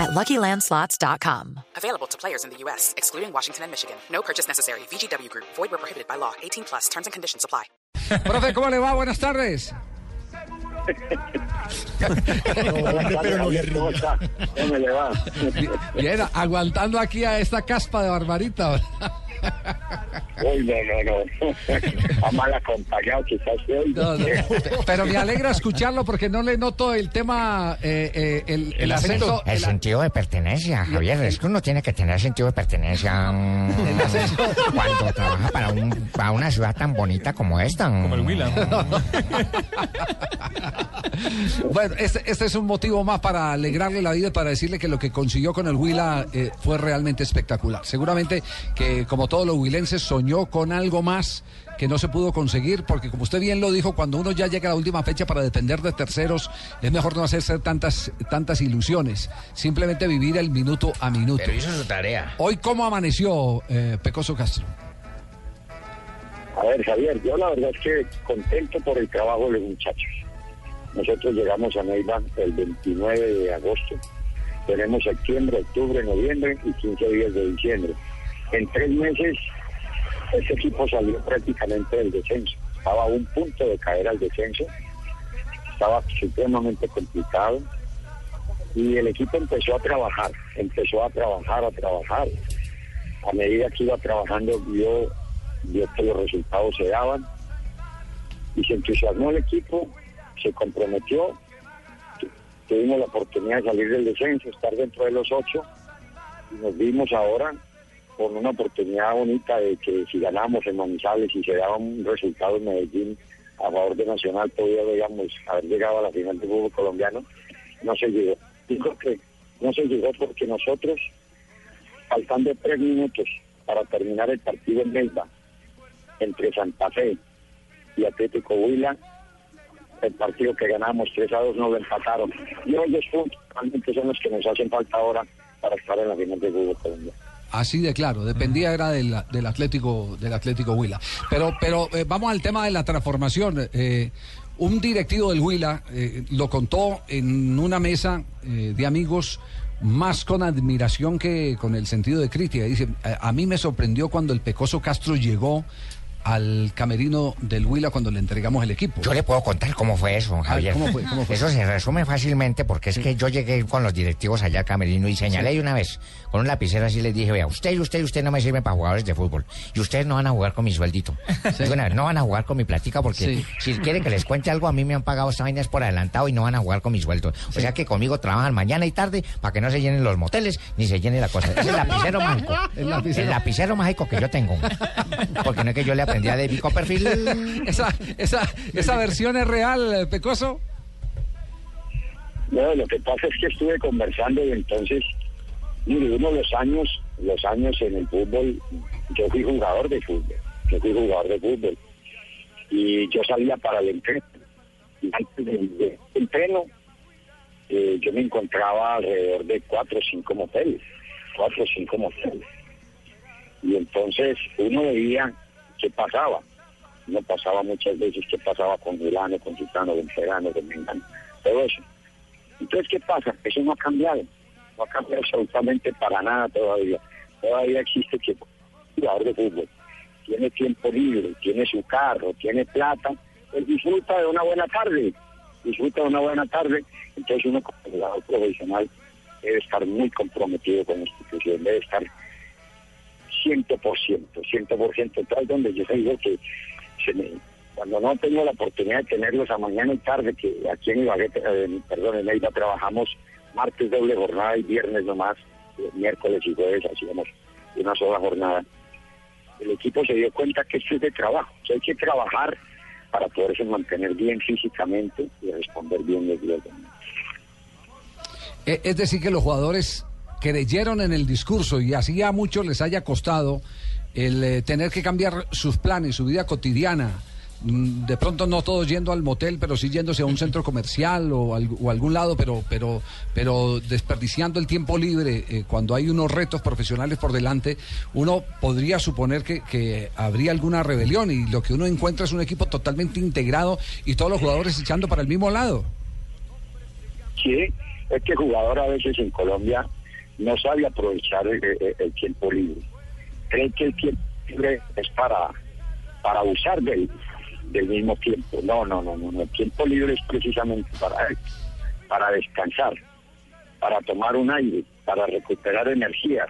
at LuckyLandSlots.com. Available to players in the U.S., excluding Washington and Michigan. No purchase necessary. VGW Group. Void where prohibited by law. 18 plus. Terms and conditions apply. Profe, ¿cómo le va? Buenas tardes. ¿Cómo está? ¿Cómo le va? Bien, aguantando aquí a esta caspa de Barbarita. Uy, no, no, no. A mal acompañado quizás hoy. No, no, Pero me alegra escucharlo porque no le noto el tema, eh, eh, el, el acento. El sentido de pertenencia, Javier. Es que uno tiene que tener sentido de pertenencia mm, El acento. cuando trabaja para, un, para una ciudad tan bonita como esta. Como el Bueno, este, este es un motivo más para alegrarle la vida y para decirle que lo que consiguió con el Huila eh, fue realmente espectacular. Seguramente que, como todos los huilenses, soñó con algo más que no se pudo conseguir, porque como usted bien lo dijo, cuando uno ya llega a la última fecha para depender de terceros, es mejor no hacerse tantas, tantas ilusiones, simplemente vivir el minuto a minuto. Pero hizo su tarea. Hoy, ¿cómo amaneció eh, Pecoso Castro? A ver, Javier, yo la verdad es que contento por el trabajo de los muchachos. Nosotros llegamos a Neiva el 29 de agosto. Tenemos septiembre, octubre, noviembre y 15 días de diciembre. En tres meses, ese equipo salió prácticamente del descenso. Estaba a un punto de caer al descenso. Estaba supremamente complicado. Y el equipo empezó a trabajar, empezó a trabajar, a trabajar. A medida que iba trabajando, vio, vio que los resultados se daban. Y se entusiasmó el equipo, se comprometió. Tuvimos la oportunidad de salir del descenso, estar dentro de los ocho. Y nos vimos ahora con una oportunidad bonita de que si ganamos en Manizales y se daba un resultado en Medellín a favor de Nacional, podríamos haber llegado a la final del fútbol colombiano. No se llegó. Digo que no se llegó porque nosotros, faltando tres minutos para terminar el partido en Melba, entre Santa Fe y Atlético Huila, el partido que ganamos 3 a 2 no lo empataron. Y hoy los puntos realmente son los que nos hacen falta ahora para estar en la final del fútbol colombiano. Así de claro, dependía era del, del Atlético del Atlético Huila. Pero pero eh, vamos al tema de la transformación. Eh, un directivo del Huila eh, lo contó en una mesa de amigos más con admiración que con el sentido de crítica. Dice, a, a mí me sorprendió cuando el Pecoso Castro llegó al camerino del Huila cuando le entregamos el equipo. Yo le puedo contar cómo fue eso, Javier. ¿cómo fue? ¿Cómo fue? Eso se resume fácilmente porque es que yo llegué con los directivos allá al camerino y señalé de una vez con un lapicero así les dije, vea, usted y usted y usted no me sirven para jugadores de fútbol y ustedes no van a jugar con mi sueldito. Digo, una vez, no van a jugar con mi platica porque Sí. si quieren que les cuente algo, a mí me han pagado esta vaina es por adelantado y no van a jugar con mi sueldo. O sea que conmigo trabajan mañana y tarde para que no se llenen los moteles ni se llene la cosa. Es el lapicero mágico. El lapicero. El lapicero mágico que yo tengo. Porque no es que yo le aprendí a David Copperfield. Esa, esa, esa versión es real, Pecoso. No, lo que pasa es que estuve conversando y entonces, mire, uno de los años, los años en el fútbol, yo fui jugador de fútbol, yo fui jugador de fútbol y yo salía para el entreno. Y antes del, del entreno, eh, yo me encontraba alrededor de cuatro o cinco moteles, cuatro o cinco moteles. Y entonces uno veía qué pasaba. No pasaba muchas veces qué pasaba con Milano, con Titano, con Ferrano, con Mengano, todo eso. Entonces, ¿qué pasa? Eso no ha cambiado. No ha cambiado absolutamente para nada todavía. Todavía existe que jugador de fútbol tiene tiempo libre, tiene su carro, tiene plata, pues disfruta de una buena tarde. Disfruta de una buena tarde. Entonces, uno como jugador profesional debe estar muy comprometido con la institución, debe estar 100%, 100%. Entonces, donde yo digo que se me- cuando no tengo la oportunidad de tenerlos a mañana y tarde, que aquí en Ibagué, eh, perdón, en Neiva trabajamos martes doble jornada y viernes nomás, eh, miércoles y jueves hacíamos una sola jornada. El equipo se dio cuenta que esto es de trabajo, que hay que trabajar para poderse mantener bien físicamente y responder bien los días de mañana. Eh, Es decir, que los jugadores creyeron en el discurso y así a muchos les haya costado el eh, tener que cambiar sus planes, su vida cotidiana, mm, de pronto no todos yendo al motel, pero sí yéndose a un centro comercial o, al- algún lado, pero, pero, pero desperdiciando el tiempo libre eh, cuando hay unos retos profesionales por delante, uno podría suponer que, que habría alguna rebelión y lo que uno encuentra es un equipo totalmente integrado y todos los jugadores echando para el mismo lado. Sí, es que el jugador a veces en Colombia no sabe aprovechar el, el- el tiempo libre. Cree que el tiempo libre es para, para abusar del, del mismo tiempo. No, no, no, no. El tiempo libre es precisamente para, para descansar, para tomar un aire, para recuperar energías.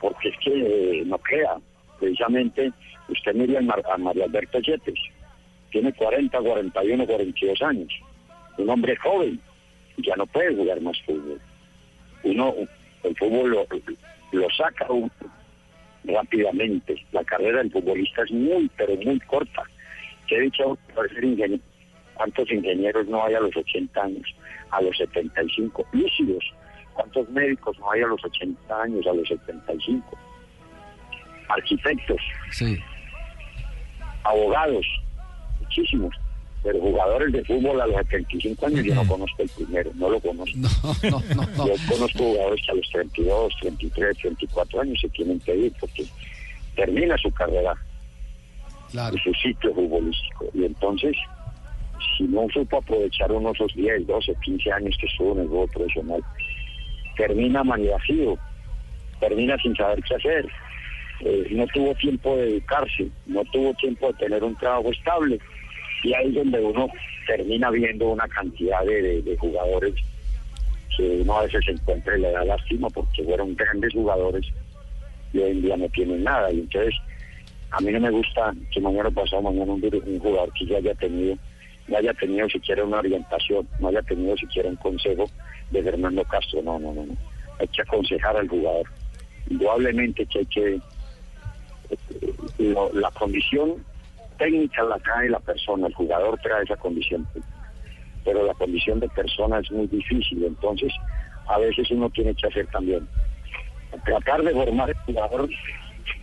Porque es que, eh, no crea, precisamente, usted mire a, Mar- a María Alberto Yepes, tiene 40, 41, 42 años, un hombre joven, ya no puede jugar más fútbol. Uno, el fútbol lo, lo saca uno rápidamente. La carrera del futbolista es muy, pero muy corta. Que he dicho, para ser ingeniero, ¿cuántos ingenieros no hay a los 80 años, a los 75? Lúcidos. ¿Cuántos médicos no hay a los 80 años, a los 75? Arquitectos, Sí. abogados, muchísimos. Pero jugadores de fútbol a los 75 años yo no conozco el primero, no lo conozco. No, no, no, no. Yo conozco jugadores que a los 32, 33, 34 años se tienen que ir porque termina su carrera Claro. y su ciclo futbolístico. Y entonces, si no supo aprovechar uno de esos 10, 12, 15 años que estuvo en el juego profesional, termina maniacido, termina sin saber qué hacer. Eh, no tuvo tiempo de educarse, no tuvo tiempo de tener un trabajo estable. Y ahí es donde uno termina viendo una cantidad de, de- jugadores que uno a veces se encuentra y le da lástima porque fueron grandes jugadores y hoy en día no tienen nada. Y entonces, a mí no me gusta que mañana pasado mañana un, jugador que ya haya tenido, no haya tenido siquiera una orientación, no haya tenido siquiera un consejo de Fernando Castro. No, no, no, no. Hay que aconsejar al jugador. Indudablemente que hay que eh, lo- la condición técnica la trae la persona, el jugador trae esa condición pero la condición de persona es muy difícil, entonces a veces uno tiene que hacer también, tratar de formar el jugador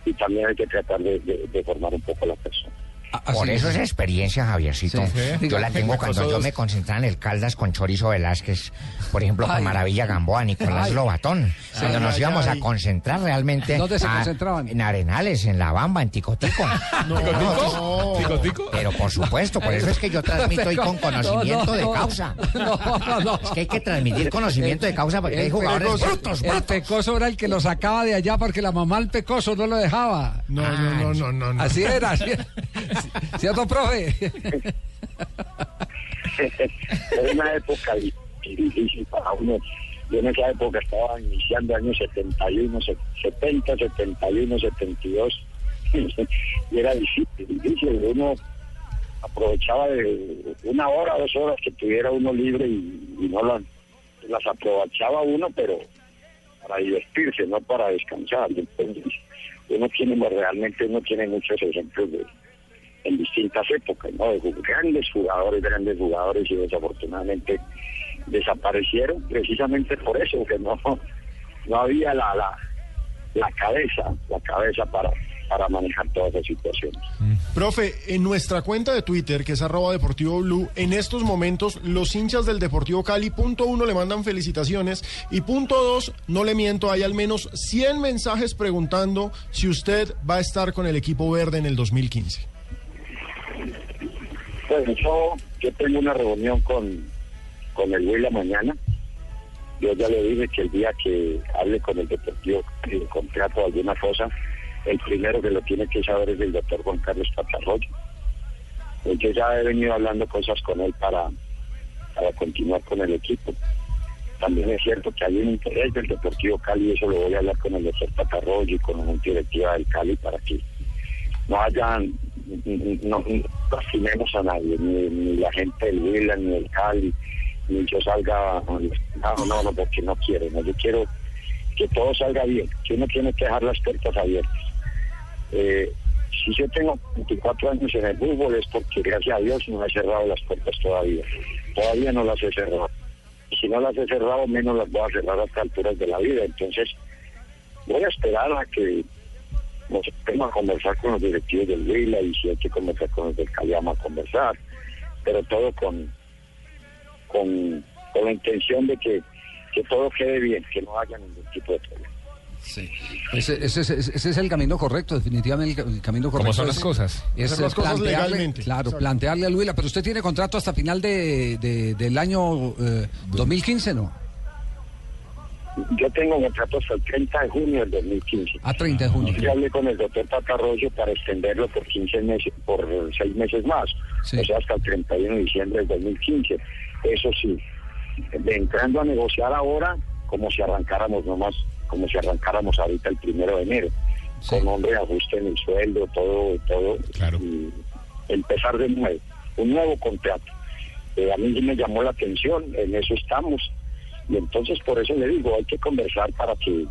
y también hay que tratar de, de- formar un poco la persona. A- Por así eso es. esa experiencia, Javiercito, Sí. yo la tengo cuando yo me concentraba en el Caldas con Chorizo Velázquez, por ejemplo, con Ay. Maravilla Gamboa, Nicolás Ay. Lobatón, cuando nos íbamos ay. a concentrar realmente ¿Dónde se a- concentraban? en Arenales, en La Bamba, en Ticotico. No. ¿Tico, tico? Pero por supuesto, por eso es que yo transmito hoy con conocimiento No, no, de no. causa. No, no, no. Es que hay que transmitir conocimiento de causa porque hay El jugadores pecoso- brutos, El brutos. pecoso era el que lo sacaba de allá porque la mamá al pecoso no lo dejaba. No, no, no, no, no, no. Así era, así era. ¿Cierto, profe? Era una época di- difícil para uno. Yo en esa época estaba iniciando años 71, se- 70, 71, 72. y era difícil, difícil. Uno aprovechaba de una hora, dos horas que tuviera uno libre y, y no las, las aprovechaba uno, pero para divertirse, no para descansar. Entonces, uno tiene, realmente uno tiene muchos ejemplos de, en distintas épocas, ¿no? De grandes jugadores, grandes jugadores y desafortunadamente desaparecieron precisamente por eso, que no, no había la, la, la cabeza, la cabeza para, para manejar todas las situaciones. Profe, en nuestra cuenta de Twitter, que es arroba Deportivo Blue, en estos momentos los hinchas del Deportivo Cali, punto uno, le mandan felicitaciones y punto dos, no le miento, hay al menos 100 mensajes preguntando si usted va a estar con el equipo verde en el 2015. Yo, tengo una reunión con, con el Huila mañana. Yo ya le dije que el día que hable con el Deportivo y contrato alguna cosa, el primero que lo tiene que saber es el doctor Juan Carlos Patarroyo. Yo ya he venido hablando cosas con él para, para continuar con el equipo. También es cierto que hay un interés del Deportivo Cali, y eso lo voy a hablar con el doctor Patarroyo y con la Directiva del Cali para que no hayan, no, lastimemos a nadie, ni, ni la gente del Huila, ni del Cali, ni yo salga, no, no, no, porque no quiero, no, yo quiero que todo salga bien, que uno tiene que dejar las puertas abiertas. Eh, si yo tengo 24 años en el fútbol es porque gracias a Dios no he cerrado las puertas todavía, todavía no las he cerrado. Y si no las he cerrado, menos las voy a cerrar hasta alturas de la vida. Entonces, voy a esperar a que nos vamos a conversar con los directivos del Huila y si hay que conversar con los del Cali vamos a conversar, pero todo con, con, con la intención de que, que todo quede bien, que no haya ningún tipo de problema. Sí. Ese, ese, ese- ese es el camino correcto, definitivamente el, ca- el camino correcto. ¿Cómo son es- las cosas? Es las cosas plantearle- legalmente. Claro, Exacto. plantearle al Huila, pero usted tiene contrato hasta final de, de- del año eh, 2015, ¿no? Yo tengo contrato hasta el 30 de junio del 2015. A 30 de junio. Yo hablé con el doctor Patarroyo para extenderlo por 15 meses, por 6 meses más, Sí. o sea, hasta el 31 de diciembre del 2015. Eso sí, de entrando a negociar ahora, como si arrancáramos nomás, como si arrancáramos ahorita el primero de enero, Sí. con hombre ajuste en el sueldo, todo, todo, Claro. y empezar de nuevo, un nuevo contrato. Eh, a mí me llamó la atención, en eso estamos, y entonces por eso le digo, hay que conversar para que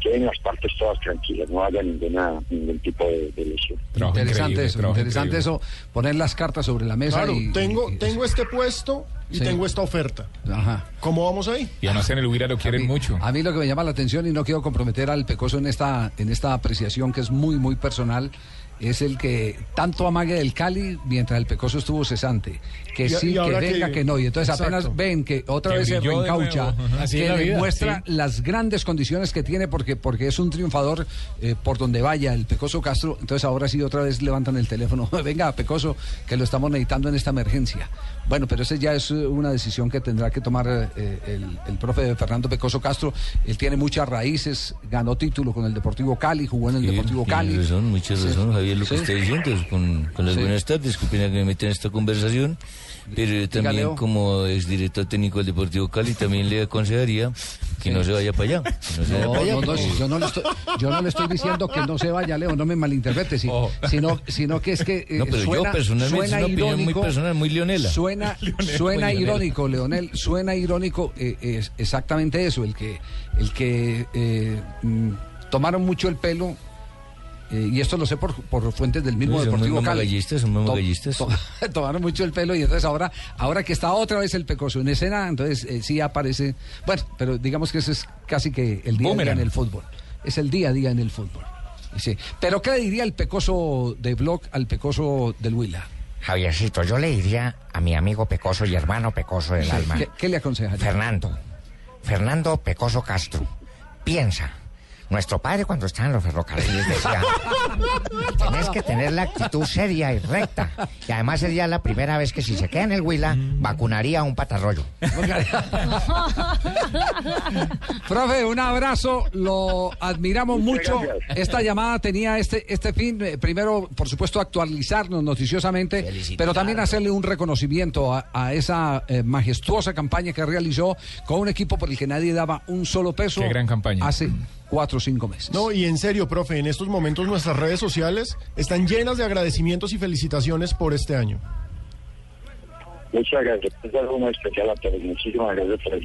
queden las partes todas tranquilas, no haya ninguna ningún tipo de, de lesión. Trabajo interesante eso, interesante increíble. eso, poner las cartas sobre la mesa. Claro, y, tengo, y- tengo este puesto y Sí. tengo esta oferta. Ajá. ¿Cómo vamos ahí? Y además en el Huila lo A quieren mí- mucho. A mí lo que me llama la atención y no quiero comprometer al Pecoso en esta en esta apreciación que es muy muy personal es el que tanto amague del Cali mientras el Pecoso estuvo cesante, que Y- sí, y que venga, que- que, no, y entonces Exacto. apenas ven que otra Que vez se reencaucha, que la le vida, muestra las grandes condiciones que tiene porque porque es un triunfador eh, por donde vaya el Pecoso Castro, entonces ahora sí otra vez levantan el teléfono, venga Pecoso, que lo estamos necesitando en esta emergencia. Bueno, pero esa ya es una decisión que tendrá que tomar eh, el, el profe Fernando Pecoso Castro. Él tiene muchas raíces, ganó título con el Deportivo Cali, jugó en el Sí, Deportivo Cali. razón, mucha Sí. razón, Lo que está diciendo. Con, con las buenas tardes, pena que me meten en esta conversación. Pero yo también, Leo. como exdirector técnico del Deportivo Cali, también le aconsejaría que no se vaya para allá. No se vaya No, para allá. no, porque- yo, no le estoy, yo no le estoy diciendo que no se vaya, Leo, no me malinterprete, si- Oh. sino, sino que es que eh, No, pero yo suena, personalmente suena es una opinión muy irónico, personal, muy leonela. Suena, Leonel, suena muy irónico, Leonel, suena irónico, eh, es exactamente eso, el que, el que eh, mm, tomaron mucho el pelo. Eh, y esto lo sé por, por fuentes del mismo No, son Deportivo Cali. son. To- to- tomaron mucho el pelo y entonces ahora, ahora que está otra vez el pecoso en escena, entonces eh, sí aparece. Bueno, pero digamos que ese es casi que el día a día en el fútbol. Es el día a día en el fútbol. Sí. Pero ¿qué le diría el pecoso de Block al pecoso del Huila? Javiercito, yo le diría a mi amigo Pecoso y hermano Pecoso del alma. ¿Qué, qué le aconsejaría? Fernando, Fernando Pecoso Castro, piensa. Nuestro padre cuando estaba en los ferrocarriles decía, tenés que tener la actitud seria y recta. Y además sería la primera vez que si se queda en el Huila, vacunaría a un patarroyo. Profe, un abrazo, lo admiramos mucho. Esta llamada tenía este, este fin, eh, primero, por supuesto, actualizarnos noticiosamente, pero también hacerle un reconocimiento a, a esa eh, majestuosa campaña que realizó con un equipo por el que nadie daba un solo peso. Qué gran campaña. Hace cuatro o cinco meses. No, y en serio, profe, en estos momentos nuestras redes sociales están llenas de agradecimientos y felicitaciones por este año. Muchas gracias. Un saludo muy especial a todos. Muchísimas gracias por el